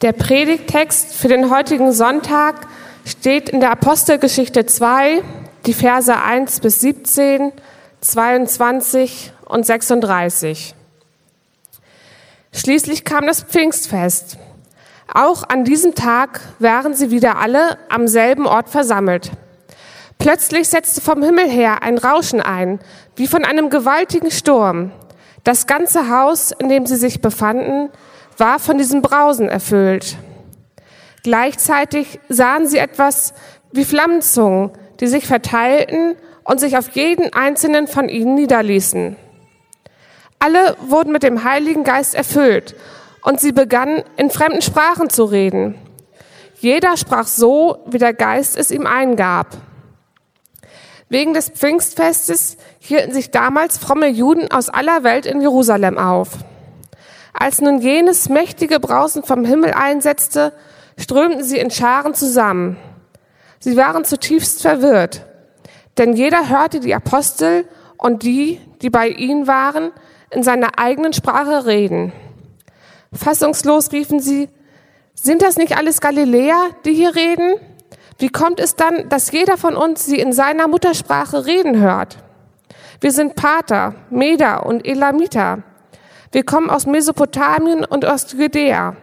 Der Predigtext für den heutigen Sonntag steht in der Apostelgeschichte 2, die Verse 1 bis 17, 22 und 36. Schließlich kam das Pfingstfest. Auch an diesem Tag waren sie wieder alle am selben Ort versammelt. Plötzlich setzte vom Himmel her ein Rauschen ein, wie von einem gewaltigen Sturm. Das ganze Haus, in dem sie sich befanden, war von diesem Brausen erfüllt. Gleichzeitig sahen sie etwas wie Flammenzungen, die sich verteilten und sich auf jeden einzelnen von ihnen niederließen. Alle wurden mit dem Heiligen Geist erfüllt und sie begannen in fremden Sprachen zu reden. Jeder sprach so, wie der Geist es ihm eingab. Wegen des Pfingstfestes hielten sich damals fromme Juden aus aller Welt in Jerusalem auf. Als nun jenes mächtige Brausen vom Himmel einsetzte, strömten sie in Scharen zusammen. Sie waren zutiefst verwirrt, denn jeder hörte die Apostel und die, die bei ihnen waren, in seiner eigenen Sprache reden. Fassungslos riefen sie, sind das nicht alles Galiläer, die hier reden? Wie kommt es dann, dass jeder von uns sie in seiner Muttersprache reden hört? Wir sind Pater, Meder und Elamiter. Wir kommen aus Mesopotamien und aus Judäa,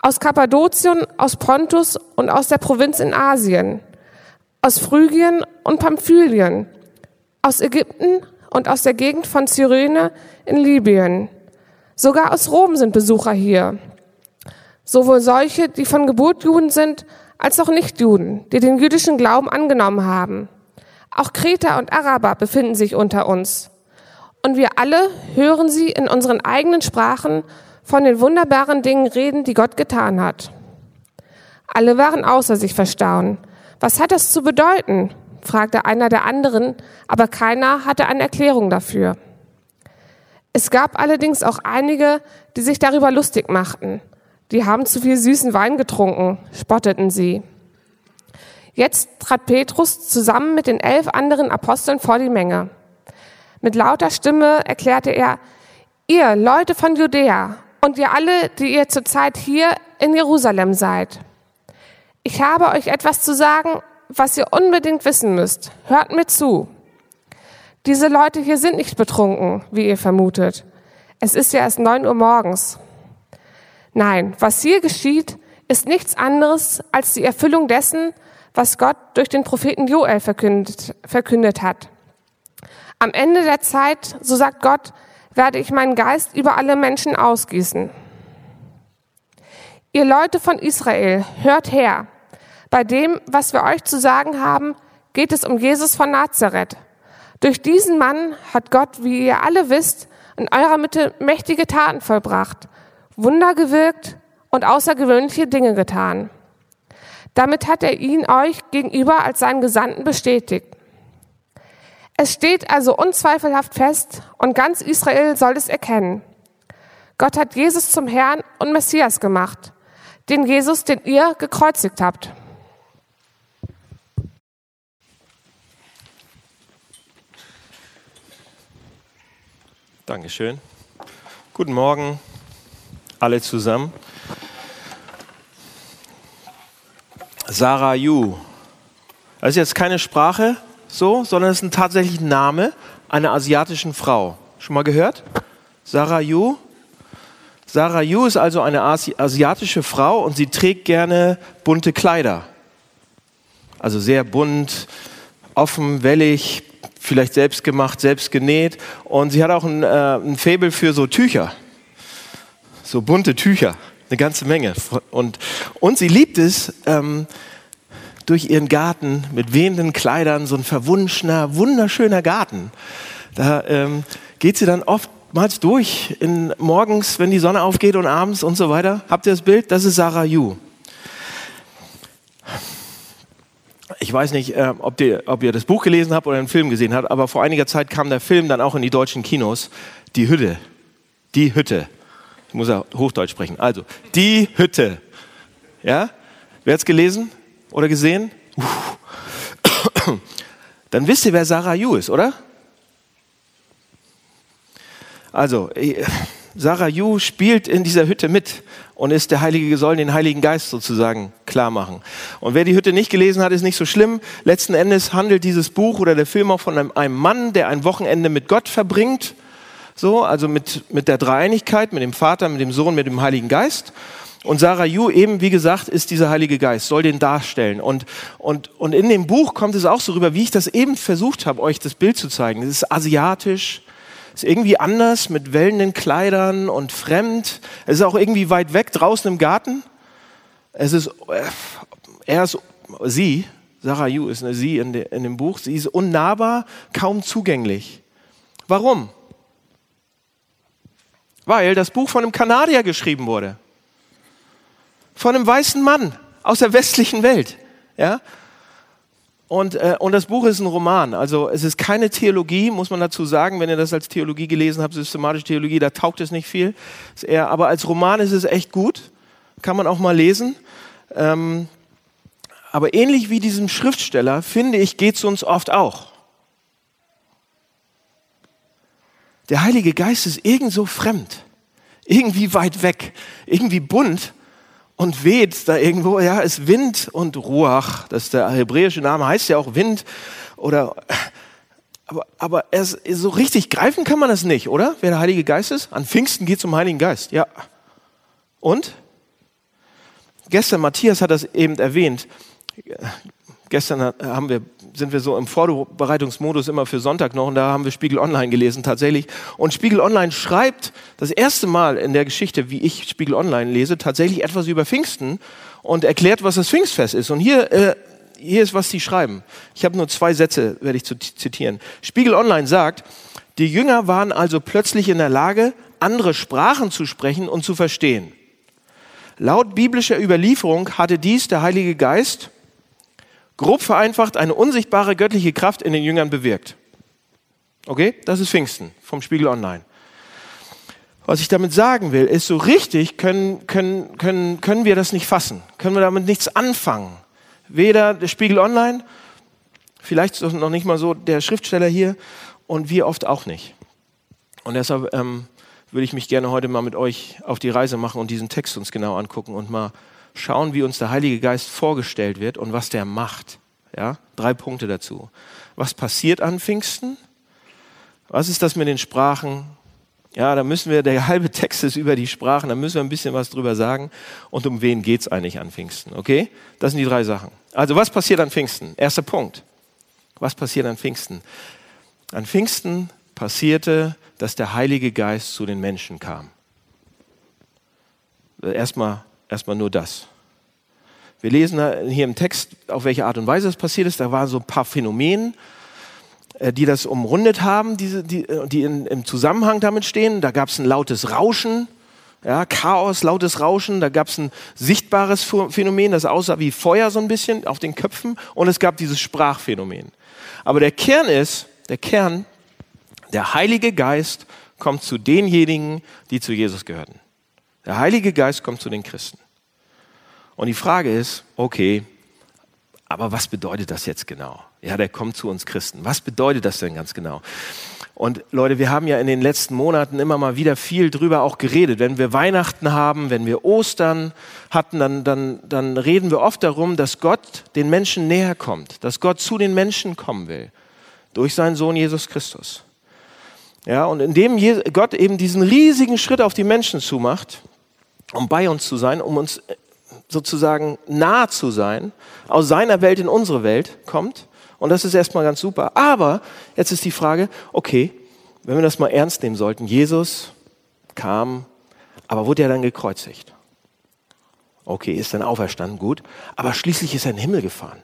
aus Kappadokien, aus Pontus und aus der Provinz in Asien, aus Phrygien und Pamphylien, aus Ägypten und aus der Gegend von Cyrene in Libyen. Sogar aus Rom sind Besucher hier. Sowohl solche, die von Geburt Juden sind, als auch Nichtjuden, die den jüdischen Glauben angenommen haben. Auch Kreter und Araber befinden sich unter uns und wir alle hören sie in unseren eigenen Sprachen von den wunderbaren Dingen reden, die Gott getan hat. Alle waren außer sich verstaunt. Was hat das zu bedeuten? fragte einer der anderen, aber keiner hatte eine Erklärung dafür. Es gab allerdings auch einige, die sich darüber lustig machten. Die haben zu viel süßen Wein getrunken, spotteten sie. Jetzt trat Petrus zusammen mit den elf anderen Aposteln vor die Menge. Mit lauter Stimme erklärte er, ihr Leute von Judäa und ihr alle, die ihr zurzeit hier in Jerusalem seid. Ich habe euch etwas zu sagen, was ihr unbedingt wissen müsst. Hört mir zu. Diese Leute hier sind nicht betrunken, wie ihr vermutet. Es ist ja erst neun Uhr morgens. Nein, was hier geschieht, ist nichts anderes als die Erfüllung dessen, was Gott durch den Propheten Joel verkündet, verkündet hat. Am Ende der Zeit, so sagt Gott, werde ich meinen Geist über alle Menschen ausgießen. Ihr Leute von Israel, hört her. Bei dem, was wir euch zu sagen haben, geht es um Jesus von Nazareth. Durch diesen Mann hat Gott, wie ihr alle wisst, in eurer Mitte mächtige Taten vollbracht, Wunder gewirkt und außergewöhnliche Dinge getan. Damit hat er ihn euch gegenüber als seinen Gesandten bestätigt. Es steht also unzweifelhaft fest und ganz Israel soll es erkennen. Gott hat Jesus zum Herrn und Messias gemacht, den Jesus, den ihr gekreuzigt habt. Dankeschön. Guten Morgen, alle zusammen. Sarah Yu. Das ist jetzt keine Sprache, so, sondern es ist ein tatsächlicher Name einer asiatischen Frau. Schon mal gehört? Sarah Yu. Sarah Yu ist also eine Asi asiatische Frau und sie trägt gerne bunte Kleider. Also sehr bunt, offen, wellig, vielleicht selbst gemacht, selbst genäht. Und sie hat auch ein, äh, ein Faible für so Tücher. So bunte Tücher. Eine ganze Menge. Und, und sie liebt es, ähm, durch ihren Garten mit wehenden Kleidern, so ein verwunschener, wunderschöner Garten. Da ähm, geht sie dann oftmals durch, in, morgens, wenn die Sonne aufgeht und abends und so weiter. Habt ihr das Bild? Das ist Sarah Yu. Ich weiß nicht, äh, ob, die, ob, ihr das Buch gelesen habt oder einen Film gesehen habt, aber vor einiger Zeit kam der Film dann auch in die deutschen Kinos. Die Hütte. Die Hütte. Ich muss ja Hochdeutsch sprechen. Also, die Hütte. Ja? Wer es gelesen? Oder gesehen? Dann wisst ihr, wer Sarah Yu ist, oder? Also, Sarah Yu spielt in dieser Hütte mit und ist der Heilige, soll den Heiligen Geist sozusagen klar machen. Und wer die Hütte nicht gelesen hat, ist nicht so schlimm. Letzten Endes handelt dieses Buch oder der Film auch von einem, einem Mann, der ein Wochenende mit Gott verbringt. So, also mit, mit der Dreieinigkeit, mit dem Vater, mit dem Sohn, mit dem Heiligen Geist. Und Sarah Yu eben, wie gesagt, ist dieser Heilige Geist, soll den darstellen. Und, und, und in dem Buch kommt es auch so rüber, wie ich das eben versucht habe, euch das Bild zu zeigen. Es ist asiatisch, ist irgendwie anders mit wellenden Kleidern und fremd. Es ist auch irgendwie weit weg draußen im Garten. Es ist, äh, er ist, sie, Sarah Yu ist eine sie in, de, in dem Buch, sie ist unnahbar, kaum zugänglich. Warum? Weil das Buch von einem Kanadier geschrieben wurde von einem weißen Mann aus der westlichen Welt. Ja? Und, äh, und das Buch ist ein Roman. Also es ist keine Theologie, muss man dazu sagen. Wenn ihr das als Theologie gelesen habt, systematische Theologie, da taugt es nicht viel. Eher, aber als Roman ist es echt gut. Kann man auch mal lesen. Ähm, aber ähnlich wie diesem Schriftsteller, finde ich, geht es uns oft auch. Der Heilige Geist ist irgendwo fremd, irgendwie weit weg, irgendwie bunt und weht da irgendwo, ja, ist Wind und Ruach. Das ist der hebräische Name, heißt ja auch Wind oder, aber, aber es, so richtig greifen kann man das nicht, oder? Wer der Heilige Geist ist? An Pfingsten geht es um Heiligen Geist, ja. Und? Gestern, Matthias hat das eben erwähnt. Gestern haben wir sind wir so im Vorbereitungsmodus immer für Sonntag noch und da haben wir Spiegel Online gelesen tatsächlich. Und Spiegel Online schreibt das erste Mal in der Geschichte, wie ich Spiegel Online lese, tatsächlich etwas über Pfingsten und erklärt, was das Pfingstfest ist. Und hier, äh, hier ist, was sie schreiben. Ich habe nur zwei Sätze, werde ich zitieren. Spiegel Online sagt, die Jünger waren also plötzlich in der Lage, andere Sprachen zu sprechen und zu verstehen. Laut biblischer Überlieferung hatte dies der Heilige Geist grob vereinfacht eine unsichtbare göttliche Kraft in den Jüngern bewirkt. Okay, das ist Pfingsten vom Spiegel Online. Was ich damit sagen will, ist, so richtig können, können, können, können wir das nicht fassen, können wir damit nichts anfangen. Weder der Spiegel Online, vielleicht noch nicht mal so der Schriftsteller hier und wir oft auch nicht. Und deshalb ähm, würde ich mich gerne heute mal mit euch auf die Reise machen und diesen Text uns genau angucken und mal schauen, wie uns der Heilige Geist vorgestellt wird und was der macht. Ja, drei Punkte dazu. Was passiert an Pfingsten? Was ist das mit den Sprachen? Ja, da müssen wir, der halbe Text ist über die Sprachen, da müssen wir ein bisschen was drüber sagen. Und um wen geht es eigentlich an Pfingsten? Okay? Das sind die drei Sachen. Also, was passiert an Pfingsten? Erster Punkt. Was passiert an Pfingsten? An Pfingsten passierte, dass der Heilige Geist zu den Menschen kam. Erstmal Erstmal nur das. Wir lesen hier im Text, auf welche Art und Weise das passiert ist. Da waren so ein paar Phänomene, äh, die das umrundet haben, die, die, äh, die in, im Zusammenhang damit stehen. Da gab es ein lautes Rauschen, ja, Chaos, lautes Rauschen. Da gab es ein sichtbares Phänomen, das aussah wie Feuer so ein bisschen auf den Köpfen. Und es gab dieses Sprachphänomen. Aber der Kern ist, der Kern, der Heilige Geist kommt zu denjenigen, die zu Jesus gehörten. Der Heilige Geist kommt zu den Christen. Und die Frage ist, okay, aber was bedeutet das jetzt genau? Ja, der kommt zu uns Christen. Was bedeutet das denn ganz genau? Und Leute, wir haben ja in den letzten Monaten immer mal wieder viel drüber auch geredet. Wenn wir Weihnachten haben, wenn wir Ostern hatten, dann, dann, dann reden wir oft darum, dass Gott den Menschen näher kommt, dass Gott zu den Menschen kommen will. Durch seinen Sohn Jesus Christus. Ja, und indem Gott eben diesen riesigen Schritt auf die Menschen zumacht, um bei uns zu sein, um uns äh, sozusagen nah zu sein, aus seiner Welt in unsere Welt kommt. Und das ist erstmal ganz super. Aber jetzt ist die Frage, okay, wenn wir das mal ernst nehmen sollten, Jesus kam, aber wurde er dann gekreuzigt? Okay, ist dann auferstanden, gut. Aber schließlich ist er in den Himmel gefahren.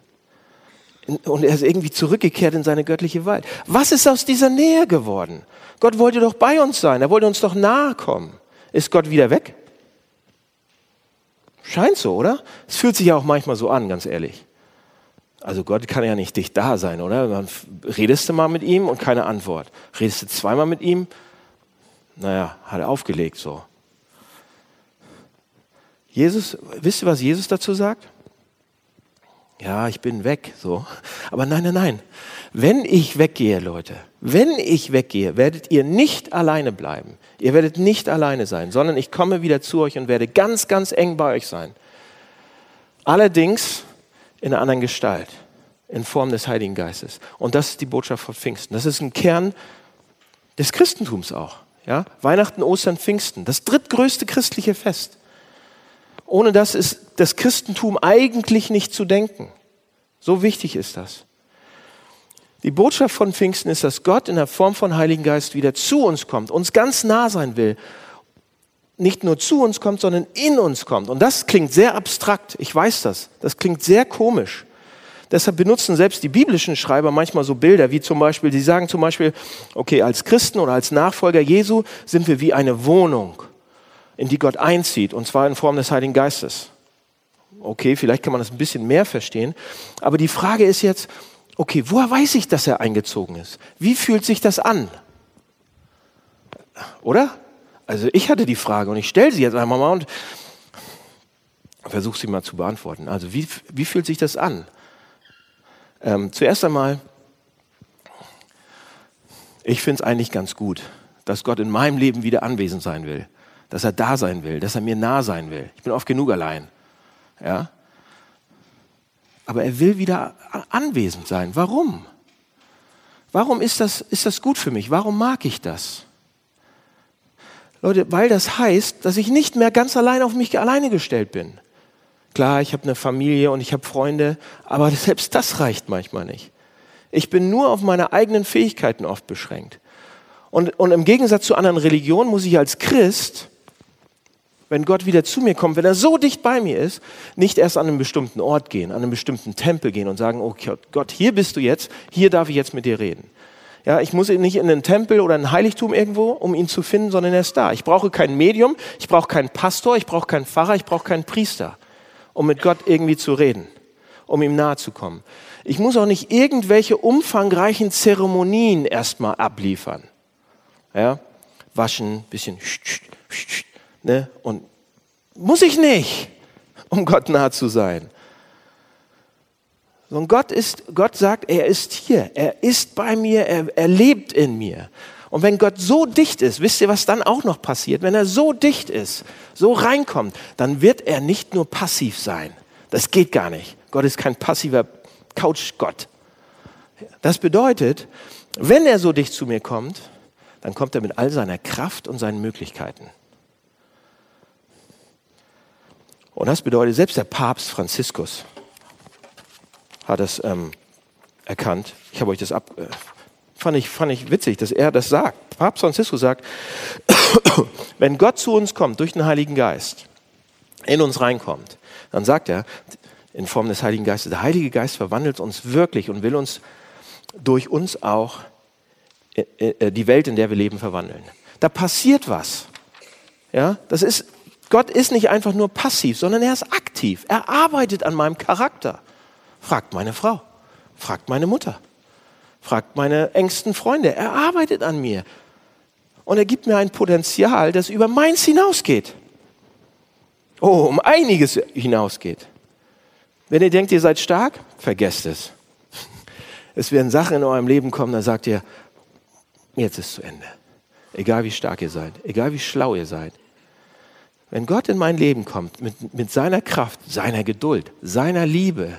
Und er ist irgendwie zurückgekehrt in seine göttliche Welt. Was ist aus dieser Nähe geworden? Gott wollte doch bei uns sein. Er wollte uns doch nahe kommen. Ist Gott wieder weg? Scheint so, oder? Es fühlt sich ja auch manchmal so an, ganz ehrlich. Also Gott kann ja nicht dicht da sein, oder? Dann redest du mal mit ihm und keine Antwort. Redest du zweimal mit ihm? Naja, hat er aufgelegt so. Jesus, wisst ihr, was Jesus dazu sagt? Ja, ich bin weg, so. Aber nein, nein, nein. Wenn ich weggehe, Leute, wenn ich weggehe, werdet ihr nicht alleine bleiben. Ihr werdet nicht alleine sein, sondern ich komme wieder zu euch und werde ganz, ganz eng bei euch sein. Allerdings in einer anderen Gestalt, in Form des Heiligen Geistes. Und das ist die Botschaft von Pfingsten. Das ist ein Kern des Christentums auch. Ja? Weihnachten, Ostern, Pfingsten, das drittgrößte christliche Fest. Ohne das ist das Christentum eigentlich nicht zu denken. So wichtig ist das. Die Botschaft von Pfingsten ist, dass Gott in der Form von Heiligen Geist wieder zu uns kommt, uns ganz nah sein will. Nicht nur zu uns kommt, sondern in uns kommt. Und das klingt sehr abstrakt. Ich weiß das. Das klingt sehr komisch. Deshalb benutzen selbst die biblischen Schreiber manchmal so Bilder, wie zum Beispiel, sie sagen zum Beispiel, okay, als Christen oder als Nachfolger Jesu sind wir wie eine Wohnung, in die Gott einzieht, und zwar in Form des Heiligen Geistes. Okay, vielleicht kann man das ein bisschen mehr verstehen. Aber die Frage ist jetzt, okay, woher weiß ich, dass er eingezogen ist? Wie fühlt sich das an? Oder? Also ich hatte die Frage und ich stelle sie jetzt einmal mal und versuche sie mal zu beantworten. Also wie, wie fühlt sich das an? Ähm, zuerst einmal, ich finde es eigentlich ganz gut, dass Gott in meinem Leben wieder anwesend sein will, dass er da sein will, dass er mir nah sein will. Ich bin oft genug allein. Ja? Aber er will wieder anwesend sein. Warum? Warum ist das, ist das gut für mich? Warum mag ich das? Leute, weil das heißt, dass ich nicht mehr ganz allein auf mich alleine gestellt bin. Klar, ich habe eine Familie und ich habe Freunde, aber selbst das reicht manchmal nicht. Ich bin nur auf meine eigenen Fähigkeiten oft beschränkt. Und, und im Gegensatz zu anderen Religionen muss ich als Christ, wenn Gott wieder zu mir kommt, wenn er so dicht bei mir ist, nicht erst an einen bestimmten Ort gehen, an einen bestimmten Tempel gehen und sagen, oh Gott, hier bist du jetzt, hier darf ich jetzt mit dir reden. Ja, ich muss nicht in einen Tempel oder ein Heiligtum irgendwo, um ihn zu finden, sondern er ist da. Ich brauche kein Medium, ich brauche keinen Pastor, ich brauche keinen Pfarrer, ich brauche keinen Priester um mit Gott irgendwie zu reden, um ihm nahe zu kommen. Ich muss auch nicht irgendwelche umfangreichen Zeremonien erstmal abliefern. Ja? Waschen, bisschen, ne? Und muss ich nicht, um Gott nahe zu sein. Und Gott ist, Gott sagt, er ist hier, er ist bei mir, er, er lebt in mir. Und wenn Gott so dicht ist, wisst ihr, was dann auch noch passiert? Wenn er so dicht ist, so reinkommt, dann wird er nicht nur passiv sein. Das geht gar nicht. Gott ist kein passiver Couch-Gott. Das bedeutet, wenn er so dicht zu mir kommt, dann kommt er mit all seiner Kraft und seinen Möglichkeiten. Und das bedeutet, selbst der Papst Franziskus hat es ähm, erkannt. Ich habe euch das ab, äh, fand ich, fand ich witzig, dass er das sagt. Papst Franziskus sagt, wenn Gott zu uns kommt durch den Heiligen Geist, in uns reinkommt, dann sagt er in Form des Heiligen Geistes, der Heilige Geist verwandelt uns wirklich und will uns durch uns auch äh, äh, die Welt, in der wir leben, verwandeln. Da passiert was. Ja, das ist, Gott ist nicht einfach nur passiv, sondern er ist aktiv. Er arbeitet an meinem Charakter. Fragt meine Frau, fragt meine Mutter, Fragt meine engsten Freunde. Er arbeitet an mir. Und er gibt mir ein Potenzial, das über meins hinausgeht. Oh, um einiges hinausgeht. Wenn ihr denkt, ihr seid stark, vergesst es. Es werden Sachen in eurem Leben kommen, da sagt ihr, jetzt ist zu Ende. Egal wie stark ihr seid, egal wie schlau ihr seid. Wenn Gott in mein Leben kommt, mit, mit seiner Kraft, seiner Geduld, seiner Liebe,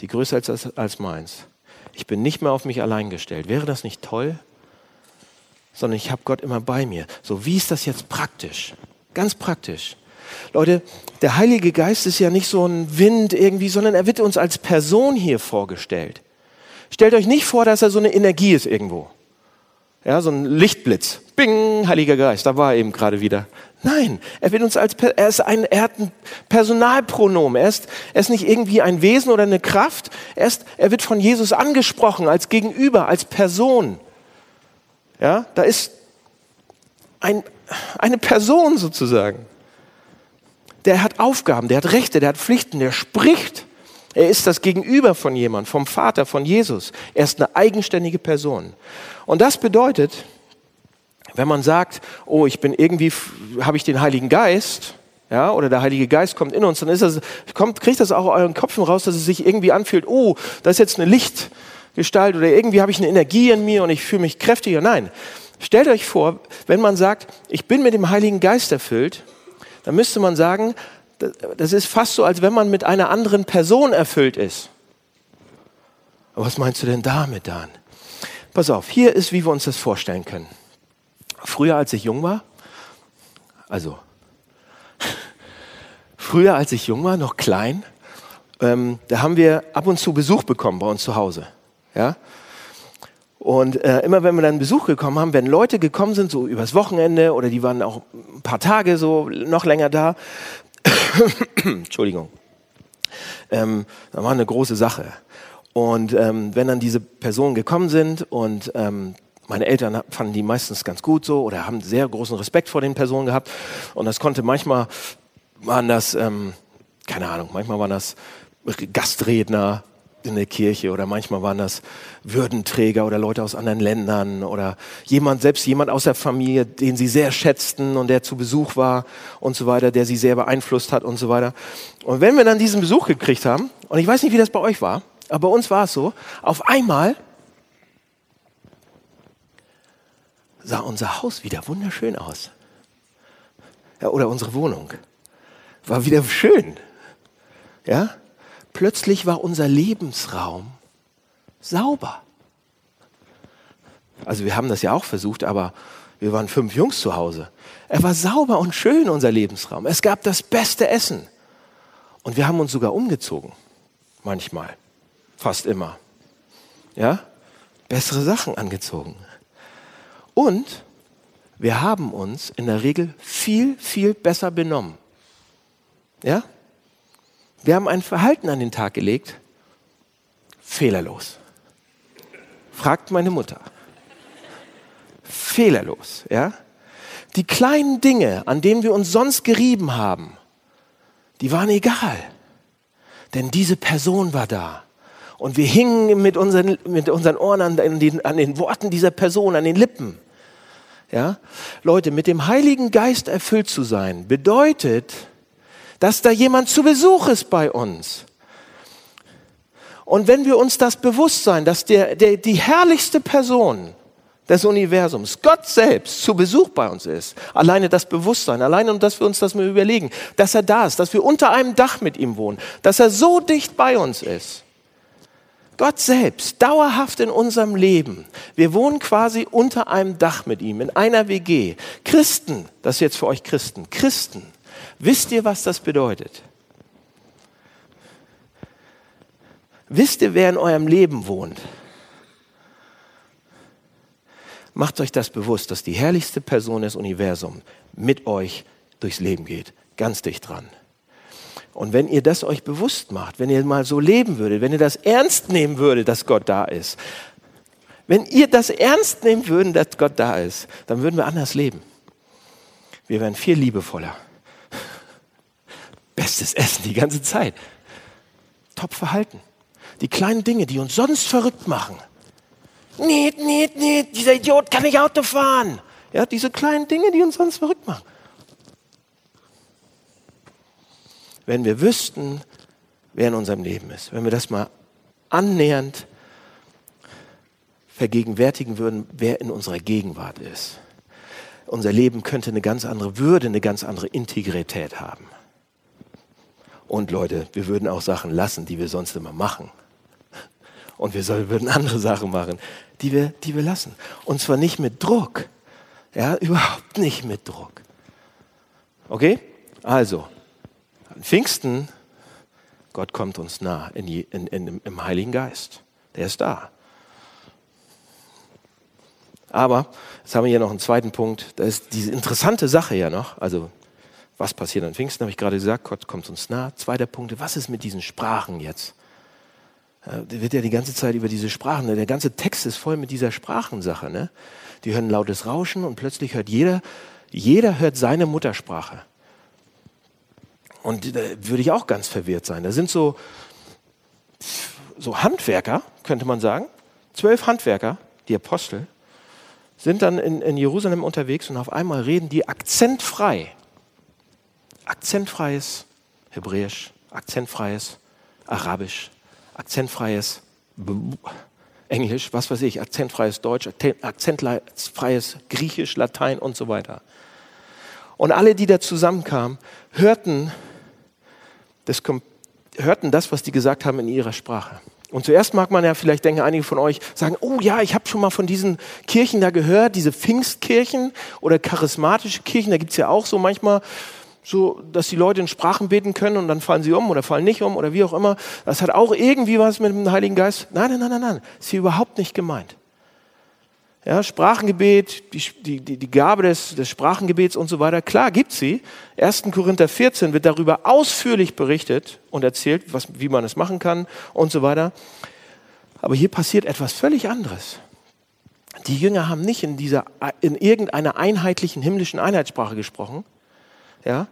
die größer ist als, als meins, ich bin nicht mehr auf mich allein gestellt. Wäre das nicht toll? Sondern ich habe Gott immer bei mir. So, wie ist das jetzt praktisch? Ganz praktisch. Leute, der Heilige Geist ist ja nicht so ein Wind irgendwie, sondern er wird uns als Person hier vorgestellt. Stellt euch nicht vor, dass er so eine Energie ist irgendwo. Ja, so ein Lichtblitz. Bing, Heiliger Geist, da war er eben gerade wieder. Nein, er wird uns als, er ist ein, er hat ein Personalpronomen. Er ist, er ist nicht irgendwie ein Wesen oder eine Kraft. Er ist, er wird von Jesus angesprochen als Gegenüber, als Person. Ja, da ist ein, eine Person sozusagen. Der hat Aufgaben, der hat Rechte, der hat Pflichten, der spricht. Er ist das Gegenüber von jemand, vom Vater, von Jesus. Er ist eine eigenständige Person. Und das bedeutet, wenn man sagt, oh, ich bin irgendwie, habe ich den Heiligen Geist, ja, oder der Heilige Geist kommt in uns, dann ist das, kommt, kriegt das auch euren Kopf raus, dass es sich irgendwie anfühlt, oh, da ist jetzt eine Lichtgestalt oder irgendwie habe ich eine Energie in mir und ich fühle mich kräftiger. Nein. Stellt euch vor, wenn man sagt, ich bin mit dem Heiligen Geist erfüllt, dann müsste man sagen, das ist fast so, als wenn man mit einer anderen Person erfüllt ist. Aber was meinst du denn damit dann? Pass auf, hier ist, wie wir uns das vorstellen können. Früher, als ich jung war, also früher, als ich jung war, noch klein, ähm, da haben wir ab und zu Besuch bekommen bei uns zu Hause. Ja? Und äh, immer wenn wir dann Besuch gekommen haben, wenn Leute gekommen sind, so übers Wochenende oder die waren auch ein paar Tage so noch länger da, Entschuldigung, ähm, das war eine große Sache. Und ähm, wenn dann diese Personen gekommen sind und ähm, meine Eltern fanden die meistens ganz gut so oder haben sehr großen Respekt vor den Personen gehabt. Und das konnte manchmal, waren das, ähm, keine Ahnung, manchmal waren das Gastredner in der Kirche oder manchmal waren das Würdenträger oder Leute aus anderen Ländern oder jemand, selbst jemand aus der Familie, den sie sehr schätzten und der zu Besuch war und so weiter, der sie sehr beeinflusst hat und so weiter. Und wenn wir dann diesen Besuch gekriegt haben, und ich weiß nicht, wie das bei euch war, aber bei uns war es so, auf einmal sah unser Haus wieder wunderschön aus. Ja, oder unsere Wohnung. War wieder schön. Ja? Plötzlich war unser Lebensraum sauber. Also wir haben das ja auch versucht, aber wir waren fünf Jungs zu Hause. Er war sauber und schön, unser Lebensraum. Es gab das beste Essen. Und wir haben uns sogar umgezogen. Manchmal. Fast immer. Ja? Bessere Sachen angezogen. Und wir haben uns in der Regel viel, viel besser benommen. Ja? Wir haben ein Verhalten an den Tag gelegt, fehlerlos. Fragt meine Mutter. Fehlerlos, ja? Die kleinen Dinge, an denen wir uns sonst gerieben haben, die waren egal. Denn diese Person war da. Und wir hingen mit unseren, mit unseren Ohren an den, an den Worten dieser Person, an den Lippen. Ja? Leute, mit dem Heiligen Geist erfüllt zu sein, bedeutet, dass da jemand zu Besuch ist bei uns. Und wenn wir uns das bewusst sein, dass der, der, die herrlichste Person des Universums, Gott selbst, zu Besuch bei uns ist, alleine das Bewusstsein, alleine und dass wir uns das mal überlegen, dass er da ist, dass wir unter einem Dach mit ihm wohnen, dass er so dicht bei uns ist, Gott selbst, dauerhaft in unserem Leben. Wir wohnen quasi unter einem Dach mit ihm, in einer WG. Christen, das ist jetzt für euch Christen, Christen, wisst ihr, was das bedeutet? Wisst ihr, wer in eurem Leben wohnt? Macht euch das bewusst, dass die herrlichste Person des Universums mit euch durchs Leben geht, ganz dicht dran. Und wenn ihr das euch bewusst macht, wenn ihr mal so leben würdet, wenn ihr das ernst nehmen würdet, dass Gott da ist, wenn ihr das ernst nehmen würdet, dass Gott da ist, dann würden wir anders leben. Wir wären viel liebevoller. Bestes Essen die ganze Zeit. Top Verhalten. Die kleinen Dinge, die uns sonst verrückt machen. Niet, niet, niet, dieser Idiot kann nicht Auto fahren. Ja, diese kleinen Dinge, die uns sonst verrückt machen. Wenn wir wüssten, wer in unserem Leben ist, wenn wir das mal annähernd vergegenwärtigen würden, wer in unserer Gegenwart ist. Unser Leben könnte eine ganz andere Würde, eine ganz andere Integrität haben. Und Leute, wir würden auch Sachen lassen, die wir sonst immer machen. Und wir würden andere Sachen machen, die wir, die wir lassen. Und zwar nicht mit Druck. Ja, überhaupt nicht mit Druck. Okay? Also, an Pfingsten, Gott kommt uns nah in, in, in, im Heiligen Geist. Der ist da. Aber jetzt haben wir hier noch einen zweiten Punkt. Da ist diese interessante Sache ja noch. Also, was passiert an Pfingsten, habe ich gerade gesagt. Gott kommt uns nah. Zweiter Punkt, was ist mit diesen Sprachen jetzt? Da wird ja die ganze Zeit über diese Sprachen, der ganze Text ist voll mit dieser Sprachensache. Ne? Die hören lautes Rauschen und plötzlich hört jeder, jeder hört seine Muttersprache. Und da würde ich auch ganz verwirrt sein. Da sind so, so Handwerker, könnte man sagen. Zwölf Handwerker, die Apostel, sind dann in, in Jerusalem unterwegs und auf einmal reden die akzentfrei. akzentfreies Hebräisch, akzentfreies Arabisch, akzentfreies Englisch, was weiß ich, akzentfreies Deutsch, akzentfreies Griechisch, Latein und so weiter. Und alle, die da zusammenkamen, hörten das, hörten das, was die gesagt haben in ihrer Sprache. Und zuerst mag man ja vielleicht denken, einige von euch sagen, oh ja, ich habe schon mal von diesen Kirchen da gehört, diese Pfingstkirchen oder charismatische Kirchen, da gibt es ja auch so manchmal so, dass die Leute in Sprachen beten können und dann fallen sie um oder fallen nicht um oder wie auch immer. Das hat auch irgendwie was mit dem Heiligen Geist. Nein, nein, nein, nein, nein. Ist hier überhaupt nicht gemeint. Ja, Sprachengebet, die, die, die Gabe des, des Sprachengebets und so weiter, klar gibt sie. 1. Korinther 14 wird darüber ausführlich berichtet und erzählt, was, wie man es machen kann und so weiter. Aber hier passiert etwas völlig anderes. Die Jünger haben nicht in, dieser, in irgendeiner einheitlichen himmlischen Einheitssprache gesprochen, ja?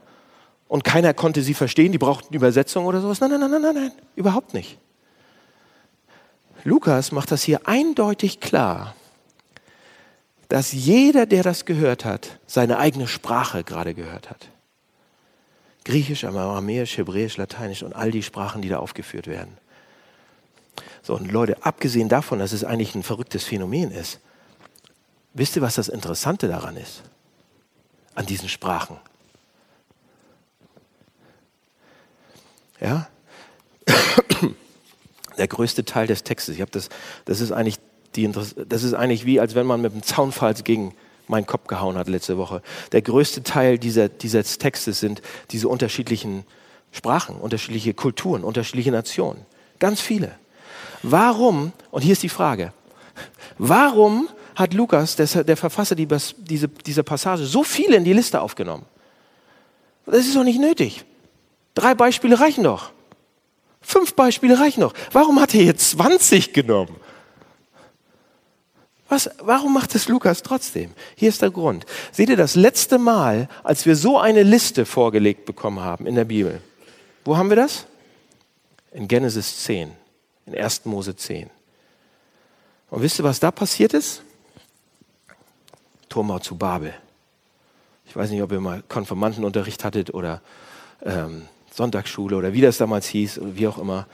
Und keiner konnte sie verstehen, die brauchten Übersetzung oder sowas. Nein, nein, nein, nein, nein, nein, überhaupt nicht. Lukas macht das hier eindeutig klar, dass jeder, der das gehört hat, seine eigene Sprache gerade gehört hat. Griechisch, Aramäisch, Hebräisch, Lateinisch und all die Sprachen, die da aufgeführt werden. So, und Leute, abgesehen davon, dass es eigentlich ein verrücktes Phänomen ist, wisst ihr, was das Interessante daran ist? An diesen Sprachen. Ja? Der größte Teil des Textes, ich das, das, ist eigentlich das ist eigentlich wie, als wenn man mit einem Zaunfall gegen meinen Kopf gehauen hat letzte Woche. Der größte Teil dieser, dieses Textes sind diese unterschiedlichen Sprachen, unterschiedliche Kulturen, unterschiedliche Nationen. Ganz viele. Warum, und hier ist die Frage, warum hat Lukas, der, Verfasser diese, diese Passage, so viele in die Liste aufgenommen? Das ist doch nicht nötig. Drei Beispiele reichen doch. Fünf Beispiele reichen doch. Warum hat er jetzt 20 genommen? Was, warum macht es Lukas trotzdem? Hier ist der Grund. Seht ihr, das letzte Mal, als wir so eine Liste vorgelegt bekommen haben in der Bibel, wo haben wir das? In Genesis 10, in 1. Mose 10. Und wisst ihr, was da passiert ist? Turmbau zu Babel. Ich weiß nicht, ob ihr mal Konfirmandenunterricht hattet oder ähm, Sonntagsschule oder wie das damals hieß, oder wie auch immer.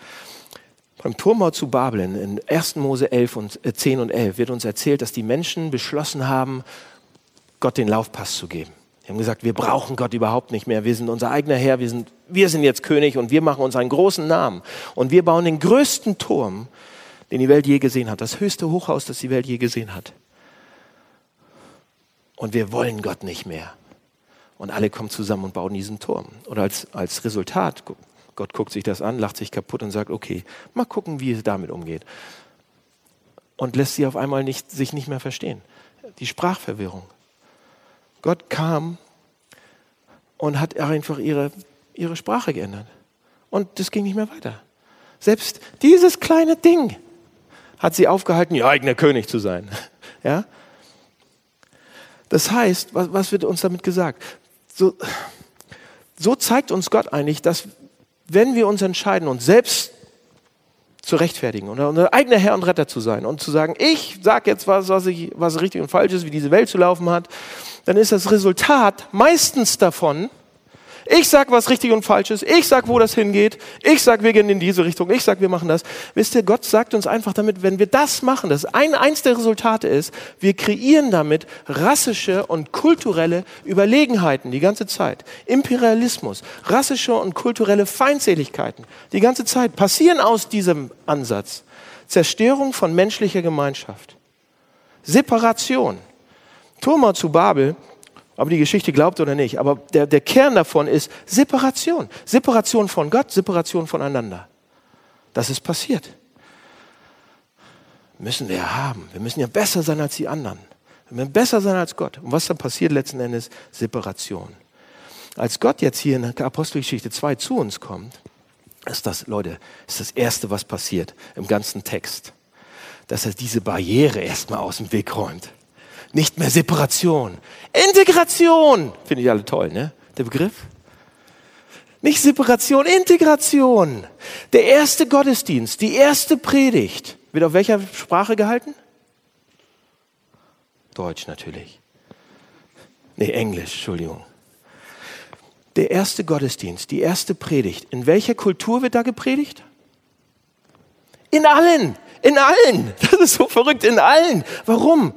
Beim Turmbau zu Babel in 1. Mose 11 und, äh, 10 und 11 wird uns erzählt, dass die Menschen beschlossen haben, Gott den Laufpass zu geben. Die haben gesagt, wir brauchen Gott überhaupt nicht mehr. Wir sind unser eigener Herr, wir sind, wir sind jetzt König und wir machen uns einen großen Namen. Und wir bauen den größten Turm, den die Welt je gesehen hat. Das höchste Hochhaus, das die Welt je gesehen hat. Und wir wollen Gott nicht mehr. Und alle kommen zusammen und bauen diesen Turm. Und als, als Resultat, Gott guckt sich das an, lacht sich kaputt und sagt, okay, mal gucken, wie es damit umgeht. Und lässt sie auf einmal nicht, sich nicht mehr verstehen. Die Sprachverwirrung. Gott kam und hat einfach ihre, ihre Sprache geändert. Und das ging nicht mehr weiter. Selbst dieses kleine Ding hat sie aufgehalten, ihr eigener König zu sein. Ja? Das heißt, was, was wird uns damit gesagt? so, so zeigt uns Gott eigentlich, dass wenn wir uns entscheiden, uns selbst zu rechtfertigen und unser eigener Herr und Retter zu sein und zu sagen, ich sage jetzt was, was, ich, was richtig und falsch ist, wie diese Welt zu laufen hat, dann ist das Resultat meistens davon, ich sag, was richtig und falsch ist. Ich sag, wo das hingeht. Ich sag, wir gehen in diese Richtung. Ich sag, wir machen das. Wisst ihr, Gott sagt uns einfach damit, wenn wir das machen, das ein, eins der Resultate ist, wir kreieren damit rassische und kulturelle Überlegenheiten die ganze Zeit. Imperialismus, rassische und kulturelle Feindseligkeiten die ganze Zeit passieren aus diesem Ansatz. Zerstörung von menschlicher Gemeinschaft. Separation. Turma zu Babel ob die Geschichte glaubt oder nicht. Aber der, der Kern davon ist Separation. Separation von Gott, Separation voneinander. Das ist passiert. Müssen wir ja haben. Wir müssen ja besser sein als die anderen. Wir müssen besser sein als Gott. Und was dann passiert letzten Endes? Separation. Als Gott jetzt hier in der Apostelgeschichte 2 zu uns kommt, ist das, Leute, ist das Erste, was passiert im ganzen Text. Dass er diese Barriere erstmal aus dem Weg räumt. Nicht mehr Separation. Integration. Finde ich alle toll, ne? Der Begriff? Nicht Separation, Integration. Der erste Gottesdienst, die erste Predigt wird auf welcher Sprache gehalten? Deutsch natürlich. Nee, Englisch, Entschuldigung. der erste Gottesdienst, die erste Predigt, in welcher Kultur wird da gepredigt? In allen, in allen. Das ist so verrückt, in allen. Warum?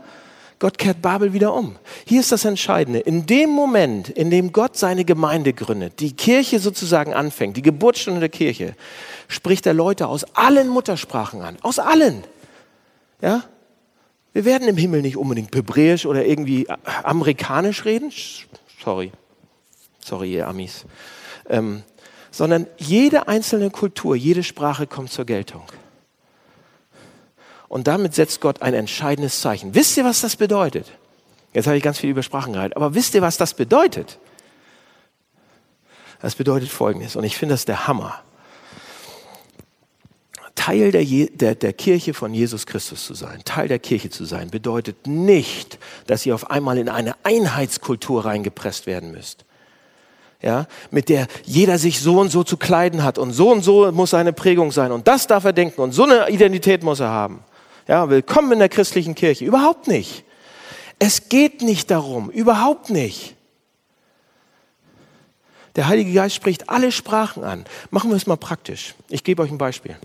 Gott kehrt Babel wieder um. Hier ist das Entscheidende. In dem Moment, in dem Gott seine Gemeinde gründet, die Kirche sozusagen anfängt, die Geburtsstunde der Kirche, spricht er Leute aus allen Muttersprachen an. Aus allen. Ja? Wir werden im Himmel nicht unbedingt hebräisch oder irgendwie amerikanisch reden. Sorry. Sorry, ihr Amis. Ähm, sondern jede einzelne Kultur, jede Sprache kommt zur Geltung. Und damit setzt Gott ein entscheidendes Zeichen. Wisst ihr, was das bedeutet? Jetzt habe ich ganz viel über Sprachen gehalten, aber wisst ihr, was das bedeutet? Das bedeutet Folgendes, und ich finde das der Hammer. Teil der, der, der, Kirche von Jesus Christus zu sein, Teil der Kirche zu sein, bedeutet nicht, dass ihr auf einmal in eine Einheitskultur reingepresst werden müsst ja, mit der jeder sich so und so zu kleiden hat und so und so muss seine Prägung sein und das darf er denken und so eine Identität muss er haben. Ja, willkommen in der christlichen Kirche. Überhaupt nicht. Es geht nicht darum, überhaupt nicht. Der Heilige Geist spricht alle Sprachen an. Machen wir es mal praktisch. Ich gebe euch ein Beispiel.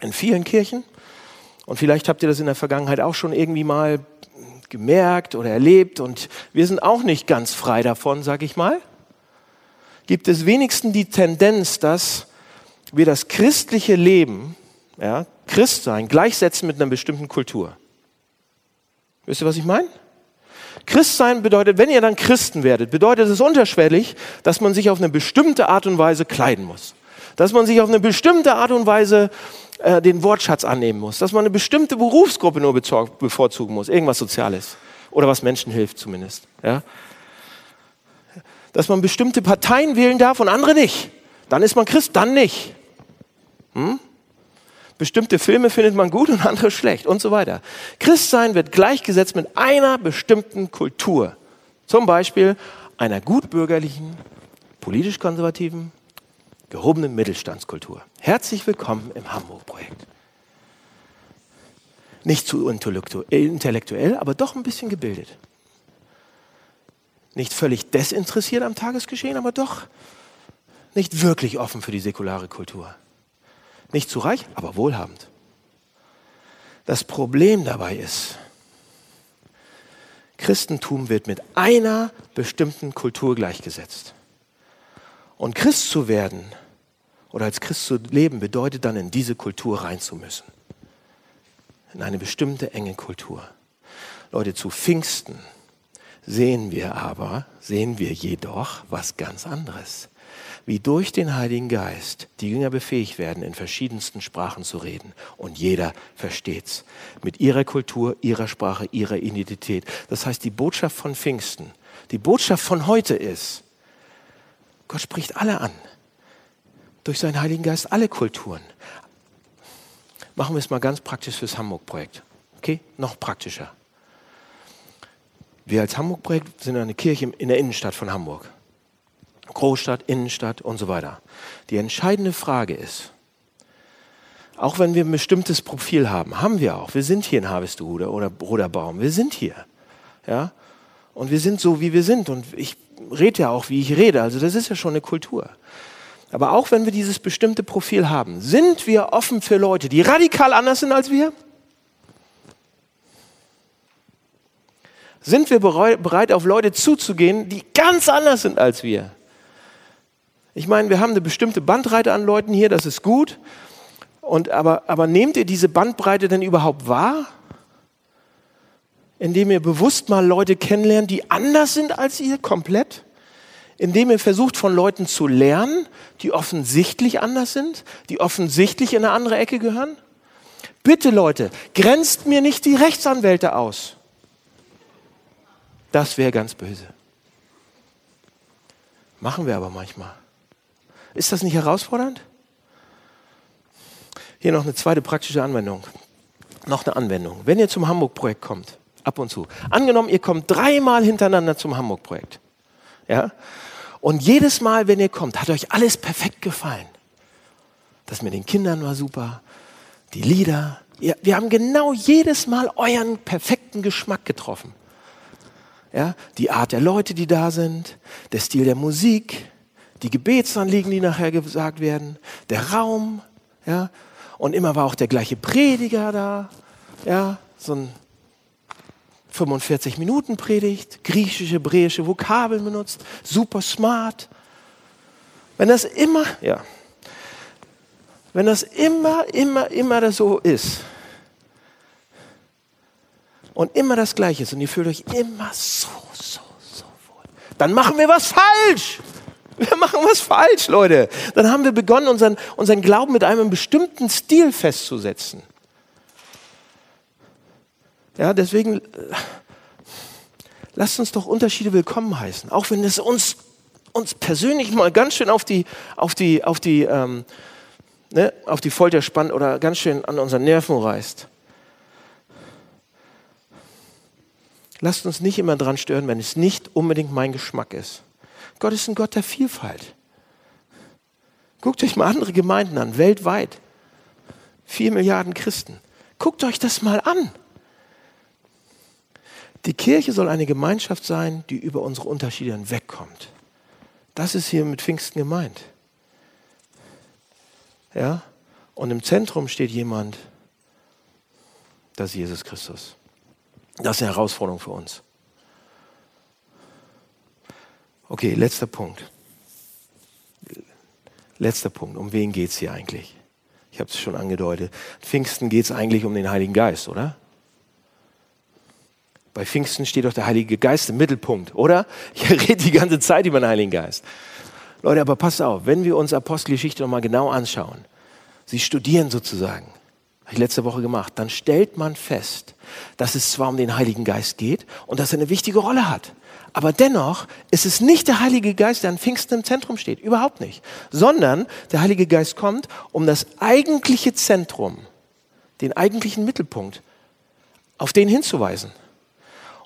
In vielen Kirchen, und vielleicht habt ihr das in der Vergangenheit auch schon irgendwie mal gemerkt oder erlebt, und wir sind auch nicht ganz frei davon, sag ich mal, gibt es wenigstens die Tendenz, dass wir das christliche Leben, ja, Christsein, gleichsetzen mit einer bestimmten Kultur. Wisst ihr, was ich meine? Christsein bedeutet, wenn ihr dann Christen werdet, bedeutet es unterschwellig, dass man sich auf eine bestimmte Art und Weise kleiden muss. Dass man sich auf eine bestimmte Art und Weise äh, den Wortschatz annehmen muss. Dass man eine bestimmte Berufsgruppe nur bevorzugen muss. Irgendwas Soziales. Oder was Menschen hilft zumindest. Ja? dass man bestimmte Parteien wählen darf und andere nicht. Dann ist man Christ, dann nicht. Hm? Bestimmte Filme findet man gut und andere schlecht und so weiter. Christsein wird gleichgesetzt mit einer bestimmten Kultur. Zum Beispiel einer gutbürgerlichen, politisch konservativen, gehobenen Mittelstandskultur. Herzlich willkommen im Hamburg-Projekt. Nicht zu intellektuell, aber doch ein bisschen gebildet. Nicht völlig desinteressiert am Tagesgeschehen, aber doch nicht wirklich offen für die säkulare Kultur. Nicht zu reich, aber wohlhabend. Das Problem dabei ist, Christentum wird mit einer bestimmten Kultur gleichgesetzt. Und Christ zu werden oder als Christ zu leben bedeutet dann in diese Kultur rein zu müssen. In eine bestimmte enge Kultur. Leute, zu Pfingsten sehen wir aber, sehen wir jedoch was ganz anderes. Wie durch den Heiligen Geist die Jünger befähigt werden, in verschiedensten Sprachen zu reden. Und jeder versteht's. Mit ihrer Kultur, ihrer Sprache, ihrer Identität. Das heißt, die Botschaft von Pfingsten, die Botschaft von heute ist, Gott spricht alle an. Durch seinen Heiligen Geist alle Kulturen. Machen wir es mal ganz praktisch fürs Hamburg-Projekt. Okay? Noch praktischer. Wir als Hamburg-Projekt sind eine Kirche in der Innenstadt von Hamburg. Großstadt, Innenstadt und so weiter. Die entscheidende Frage ist, auch wenn wir ein bestimmtes Profil haben, haben wir auch. Wir sind hier in Harvestude oder Bruderbaum. Wir sind hier. Ja? Und wir sind so, wie wir sind. Und ich rede ja auch, wie ich rede. Also das ist ja schon eine Kultur. Aber auch wenn wir dieses bestimmte Profil haben, sind wir offen für Leute, die radikal anders sind als wir? Sind wir bereit, auf Leute zuzugehen, die ganz anders sind als wir? Ich meine, wir haben eine bestimmte Bandbreite an Leuten hier, das ist gut. Und, aber, aber nehmt ihr diese Bandbreite denn überhaupt wahr? Indem ihr bewusst mal Leute kennenlernt, die anders sind als ihr, komplett? Indem ihr versucht, von Leuten zu lernen, die offensichtlich anders sind, die offensichtlich in eine andere Ecke gehören? Bitte Leute, grenzt mir nicht die Rechtsanwälte aus. Das wäre ganz böse. Machen wir aber manchmal. Ist das nicht herausfordernd? Hier noch eine zweite praktische Anwendung. Noch eine Anwendung. Wenn ihr zum Hamburg-Projekt kommt, ab und zu. Angenommen, ihr kommt dreimal hintereinander zum Hamburg-Projekt. Ja? Und jedes Mal, wenn ihr kommt, hat euch alles perfekt gefallen. Das mit den Kindern war super. Die Lieder. Wir haben genau jedes Mal euren perfekten Geschmack getroffen. Ja, die Art der Leute, die da sind, der Stil der Musik, die Gebetsanliegen, die nachher gesagt werden, der Raum, ja, und immer war auch der gleiche Prediger da, ja, so ein 45 Minuten Predigt, griechische, hebräische Vokabeln benutzt, super smart. Wenn das immer, ja, wenn das immer, immer, immer so ist und immer das Gleiche ist und ihr fühlt euch immer so, so, so wohl, dann machen wir was falsch. Wir machen was falsch, Leute. Dann haben wir begonnen, unseren, unseren Glauben mit einem bestimmten Stil festzusetzen. Ja, deswegen äh, lasst uns doch Unterschiede willkommen heißen, auch wenn es uns, uns persönlich mal ganz schön auf die, auf die, auf die, ähm, ne, auf die Folter spannt oder ganz schön an unseren Nerven reißt. Lasst uns nicht immer dran stören, wenn es nicht unbedingt mein Geschmack ist. Gott ist ein Gott der Vielfalt. Guckt euch mal andere Gemeinden an, weltweit. Vier Milliarden Christen. Guckt euch das mal an. Die Kirche soll eine Gemeinschaft sein, die über unsere Unterschiede hinwegkommt. Das ist hier mit Pfingsten gemeint. Ja? Und im Zentrum steht jemand, das ist Jesus Christus. Das ist eine Herausforderung für uns. Okay, letzter Punkt. Letzter Punkt. Um wen geht es hier eigentlich? Ich habe es schon angedeutet. Pfingsten geht es eigentlich um den Heiligen Geist, oder? Bei Pfingsten steht doch der Heilige Geist im Mittelpunkt, oder? Ich rede die ganze Zeit über den Heiligen Geist. Leute, aber passt auf, wenn wir uns Apostelgeschichte nochmal genau anschauen, sie studieren sozusagen, habe ich letzte Woche gemacht, dann stellt man fest, dass es zwar um den Heiligen Geist geht und dass er eine wichtige Rolle hat. Aber dennoch ist es nicht der Heilige Geist, der an Pfingsten im Zentrum steht. Überhaupt nicht. Sondern der Heilige Geist kommt, um das eigentliche Zentrum, den eigentlichen Mittelpunkt, auf den hinzuweisen.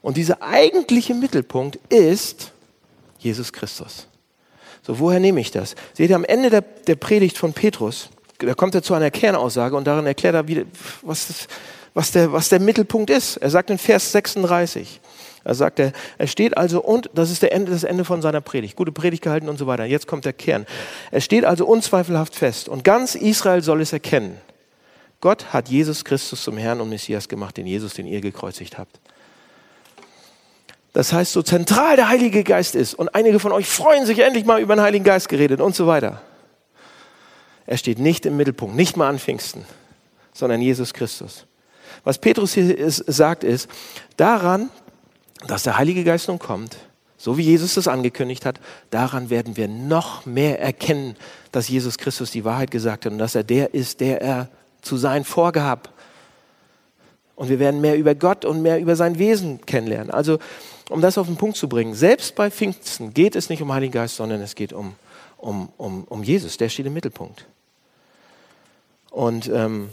Und dieser eigentliche Mittelpunkt ist Jesus Christus. So, woher nehme ich das? Seht ihr am Ende der, der Predigt von Petrus, da kommt er zu einer Kernaussage und darin erklärt er, wie, was, das, was, der, was der Mittelpunkt ist. Er sagt in Vers 36, er sagt, er, er steht also und, das ist der Ende, das Ende von seiner Predigt, gute Predigt gehalten und so weiter. Jetzt kommt der Kern. Er steht also unzweifelhaft fest und ganz Israel soll es erkennen. Gott hat Jesus Christus zum Herrn und Messias gemacht, den Jesus, den ihr gekreuzigt habt. Das heißt, so zentral der Heilige Geist ist und einige von euch freuen sich endlich mal über den Heiligen Geist geredet und so weiter. Er steht nicht im Mittelpunkt, nicht mal an Pfingsten, sondern Jesus Christus. Was Petrus hier ist, sagt, ist, daran dass der Heilige Geist nun kommt, so wie Jesus es angekündigt hat, daran werden wir noch mehr erkennen, dass Jesus Christus die Wahrheit gesagt hat und dass er der ist, der er zu sein vorgab. Und wir werden mehr über Gott und mehr über sein Wesen kennenlernen. Also, um das auf den Punkt zu bringen, selbst bei Pfingsten geht es nicht um Heiligen Geist, sondern es geht um, um, um, um Jesus. Der steht im Mittelpunkt. Und ähm,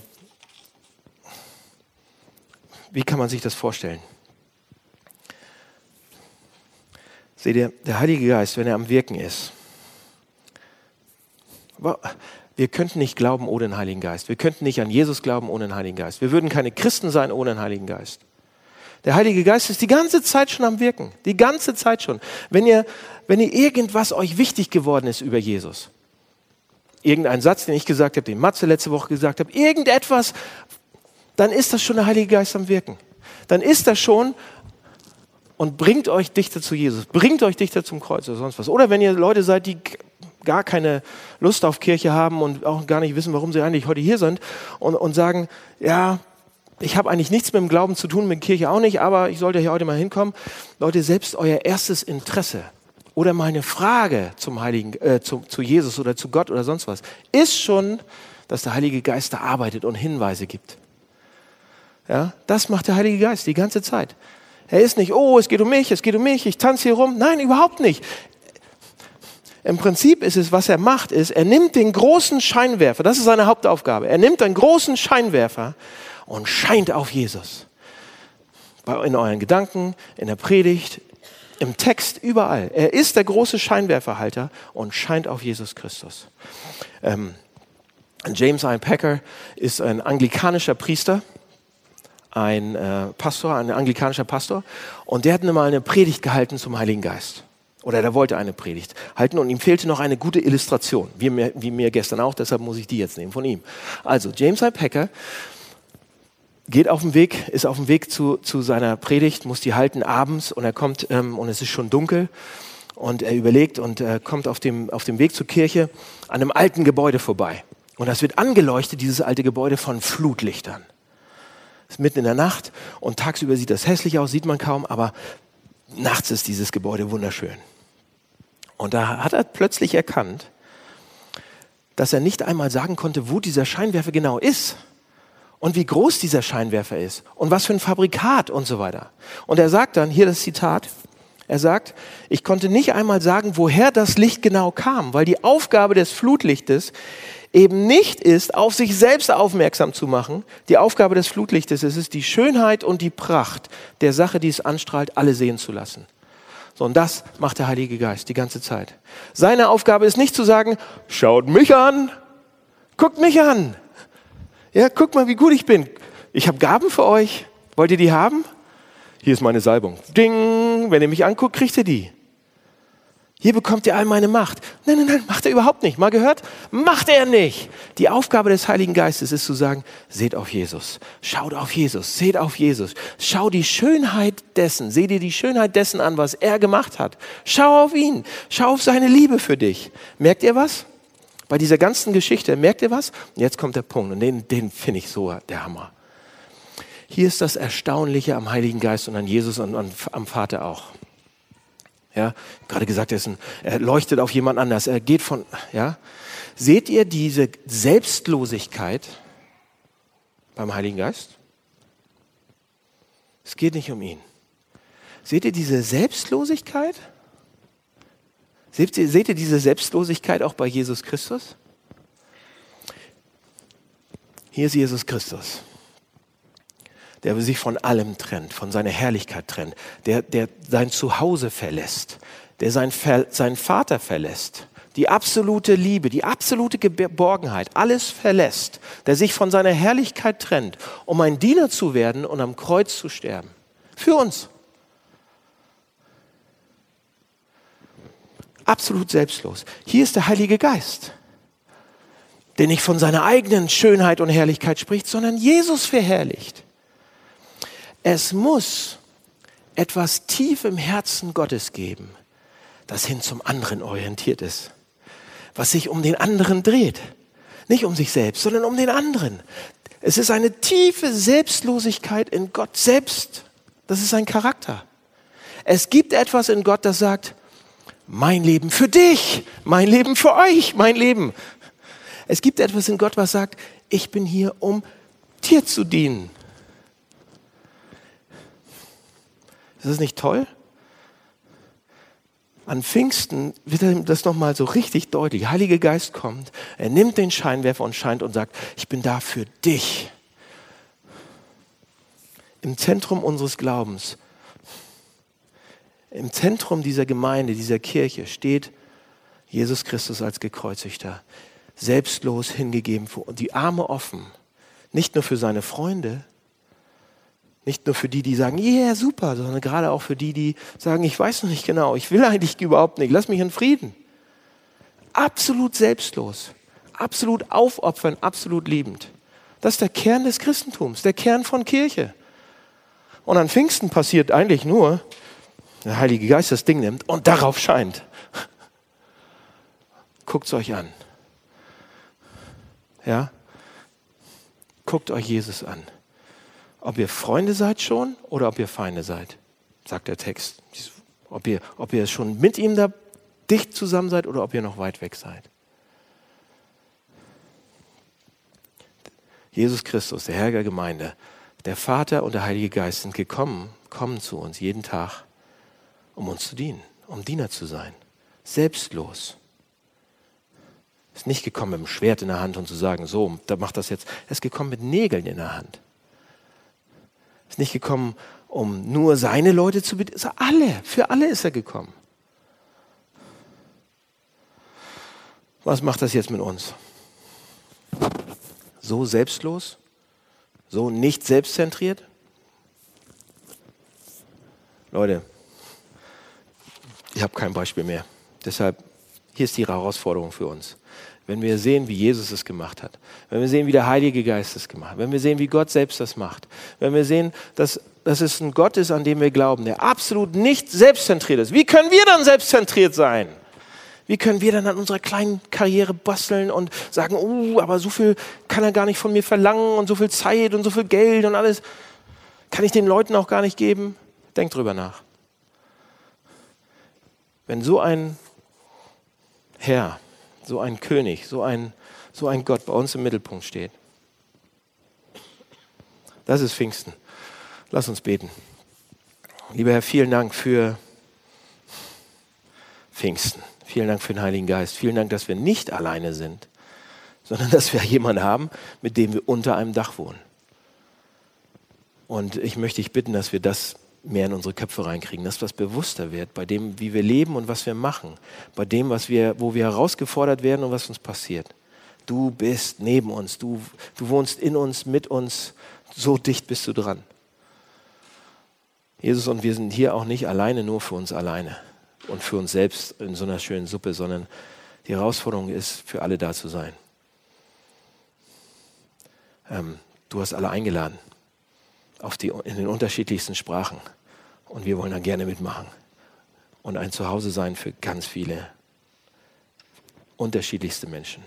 wie kann man sich das vorstellen? Seht ihr, der Heilige Geist, wenn er am Wirken ist, wir könnten nicht glauben ohne den Heiligen Geist. Wir könnten nicht an Jesus glauben ohne den Heiligen Geist. Wir würden keine Christen sein ohne den Heiligen Geist. Der Heilige Geist ist die ganze Zeit schon am Wirken. Die ganze Zeit schon. Wenn ihr, wenn ihr irgendwas euch wichtig geworden ist über Jesus, irgendein Satz, den ich gesagt habe, den Matze letzte Woche gesagt habe, irgendetwas, dann ist das schon der Heilige Geist am Wirken. Dann ist das schon und bringt euch dichter zu Jesus, bringt euch dichter zum Kreuz oder sonst was. Oder wenn ihr Leute seid, die gar keine Lust auf Kirche haben und auch gar nicht wissen, warum sie eigentlich heute hier sind und, und sagen, ja, ich habe eigentlich nichts mit dem Glauben zu tun, mit Kirche auch nicht, aber ich sollte hier heute mal hinkommen. Leute, selbst euer erstes Interesse oder meine Frage zum Heiligen, äh, zu, zu Jesus oder zu Gott oder sonst was, ist schon, dass der Heilige Geist da arbeitet und Hinweise gibt. Ja, das macht der Heilige Geist die ganze Zeit. Er ist nicht, oh, es geht um mich, es geht um mich, ich tanze hier rum. Nein, überhaupt nicht. Im Prinzip ist es, was er macht, ist, er nimmt den großen Scheinwerfer, das ist seine Hauptaufgabe. Er nimmt einen großen Scheinwerfer und scheint auf Jesus. In euren Gedanken, in der Predigt, im Text, überall. Er ist der große Scheinwerferhalter und scheint auf Jesus Christus. Ähm, James I. Packer ist ein anglikanischer Priester ein äh, Pastor, ein anglikanischer Pastor, und der hat mal eine Predigt gehalten zum Heiligen Geist. Oder er wollte eine Predigt halten und ihm fehlte noch eine gute Illustration, wie mir, wie mir gestern auch, deshalb muss ich die jetzt nehmen von ihm. Also James I. Packer geht auf dem Weg, ist auf dem Weg zu, zu seiner Predigt, muss die halten abends und er kommt ähm, und es ist schon dunkel und er überlegt und äh, kommt auf dem, auf dem Weg zur Kirche an einem alten Gebäude vorbei. Und das wird angeleuchtet, dieses alte Gebäude, von Flutlichtern. Ist mitten in der Nacht und tagsüber sieht das hässlich aus, sieht man kaum, aber nachts ist dieses Gebäude wunderschön. Und da hat er plötzlich erkannt, dass er nicht einmal sagen konnte, wo dieser Scheinwerfer genau ist und wie groß dieser Scheinwerfer ist und was für ein Fabrikat und so weiter. Und er sagt dann, hier das Zitat, er sagt, ich konnte nicht einmal sagen, woher das Licht genau kam, weil die Aufgabe des Flutlichtes eben nicht ist, auf sich selbst aufmerksam zu machen. Die Aufgabe des Flutlichtes ist es, die Schönheit und die Pracht der Sache, die es anstrahlt, alle sehen zu lassen. So, und das macht der Heilige Geist die ganze Zeit. Seine Aufgabe ist nicht zu sagen, schaut mich an, guckt mich an. Ja, guckt mal, wie gut ich bin. Ich habe Gaben für euch. Wollt ihr die haben? Hier ist meine Salbung. Ding, wenn ihr mich anguckt, kriegt ihr die. Hier bekommt ihr all meine Macht. Nein, nein, nein, macht er überhaupt nicht. Mal gehört? Macht er nicht. Die Aufgabe des Heiligen Geistes ist zu sagen, seht auf Jesus, schaut auf Jesus, seht auf Jesus, schau die Schönheit dessen, seh dir die Schönheit dessen an, was er gemacht hat. Schau auf ihn, schau auf seine Liebe für dich. Merkt ihr was? Bei dieser ganzen Geschichte, merkt ihr was? Und jetzt kommt der Punkt und den, den finde ich so der Hammer. Hier ist das Erstaunliche am Heiligen Geist und an Jesus und am Vater auch. Ja, gerade gesagt, er, ein, er leuchtet auf jemand anders. Er geht von, ja. Seht ihr diese Selbstlosigkeit beim Heiligen Geist? Es geht nicht um ihn. Seht ihr diese Selbstlosigkeit? Seht ihr, seht ihr diese Selbstlosigkeit auch bei Jesus Christus? Hier ist Jesus Christus der sich von allem trennt, von seiner Herrlichkeit trennt, der, der sein Zuhause verlässt, der sein, seinen Vater verlässt, die absolute Liebe, die absolute Geborgenheit, alles verlässt, der sich von seiner Herrlichkeit trennt, um ein Diener zu werden und am Kreuz zu sterben. Für uns. Absolut selbstlos. Hier ist der Heilige Geist, der nicht von seiner eigenen Schönheit und Herrlichkeit spricht, sondern Jesus verherrlicht. Es muss etwas tief im Herzen Gottes geben, das hin zum anderen orientiert ist, was sich um den anderen dreht. Nicht um sich selbst, sondern um den anderen. Es ist eine tiefe Selbstlosigkeit in Gott selbst. Das ist sein Charakter. Es gibt etwas in Gott, das sagt, mein Leben für dich, mein Leben für euch, mein Leben. Es gibt etwas in Gott, was sagt, ich bin hier, um dir zu dienen. Ist das nicht toll? An Pfingsten wird das nochmal so richtig deutlich. Der Heilige Geist kommt, er nimmt den Scheinwerfer und scheint und sagt, ich bin da für dich. Im Zentrum unseres Glaubens, im Zentrum dieser Gemeinde, dieser Kirche steht Jesus Christus als gekreuzigter, selbstlos hingegeben und die Arme offen, nicht nur für seine Freunde, nicht nur für die, die sagen, yeah, super, sondern gerade auch für die, die sagen, ich weiß noch nicht genau, ich will eigentlich überhaupt nicht, lass mich in Frieden. Absolut selbstlos, absolut aufopfern, absolut liebend. Das ist der Kern des Christentums, der Kern von Kirche. Und an Pfingsten passiert eigentlich nur, der Heilige Geist das Ding nimmt und darauf scheint. Guckt es euch an. Ja? Guckt euch Jesus an ob ihr Freunde seid schon oder ob ihr Feinde seid, sagt der Text. Ob ihr, ob ihr schon mit ihm da dicht zusammen seid oder ob ihr noch weit weg seid. Jesus Christus, der Herr der Gemeinde, der Vater und der Heilige Geist sind gekommen, kommen zu uns jeden Tag, um uns zu dienen, um Diener zu sein. Selbstlos. Ist nicht gekommen mit dem Schwert in der Hand und zu sagen, so, da macht das jetzt. Er ist gekommen mit Nägeln in der Hand ist nicht gekommen, um nur seine Leute zu bedienen. Alle, für alle ist er gekommen. Was macht das jetzt mit uns? So selbstlos? So nicht selbstzentriert? Leute, Ich habe kein Beispiel mehr. Deshalb, hier ist die Herausforderung für uns. Wenn wir sehen, wie Jesus es gemacht hat, wenn wir sehen, wie der Heilige Geist es gemacht hat, wenn wir sehen, wie Gott selbst das macht, wenn wir sehen, dass, dass es ein Gott ist, an dem wir glauben, der absolut nicht selbstzentriert ist, wie können wir dann selbstzentriert sein? Wie können wir dann an unserer kleinen Karriere basteln und sagen, oh, aber so viel kann er gar nicht von mir verlangen und so viel Zeit und so viel Geld und alles kann ich den Leuten auch gar nicht geben? Denk drüber nach. Wenn so ein Herr, so ein König, so ein, so ein Gott bei uns im Mittelpunkt steht, das ist Pfingsten. Lass uns beten. Lieber Herr, vielen Dank für Pfingsten. Vielen Dank für den Heiligen Geist. Vielen Dank, dass wir nicht alleine sind, sondern dass wir jemanden haben, mit dem wir unter einem Dach wohnen. Und ich möchte dich bitten, dass wir das mehr in unsere Köpfe reinkriegen, dass das bewusster wird bei dem, wie wir leben und was wir machen, bei dem, was wir, wo wir herausgefordert werden und was uns passiert. Du bist neben uns, du, du wohnst in uns, mit uns, so dicht bist du dran. Jesus, und wir sind hier auch nicht alleine nur für uns alleine und für uns selbst in so einer schönen Suppe, sondern die Herausforderung ist, für alle da zu sein. Ähm, du hast alle eingeladen auf die, in den unterschiedlichsten Sprachen. Und wir wollen da gerne mitmachen und ein Zuhause sein für ganz viele unterschiedlichste Menschen.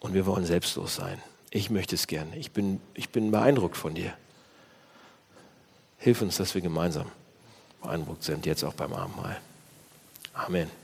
Und wir wollen selbstlos sein. Ich möchte es gerne. Ich bin, ich bin beeindruckt von dir. Hilf uns, dass wir gemeinsam beeindruckt sind, jetzt auch beim Abendmahl. Amen.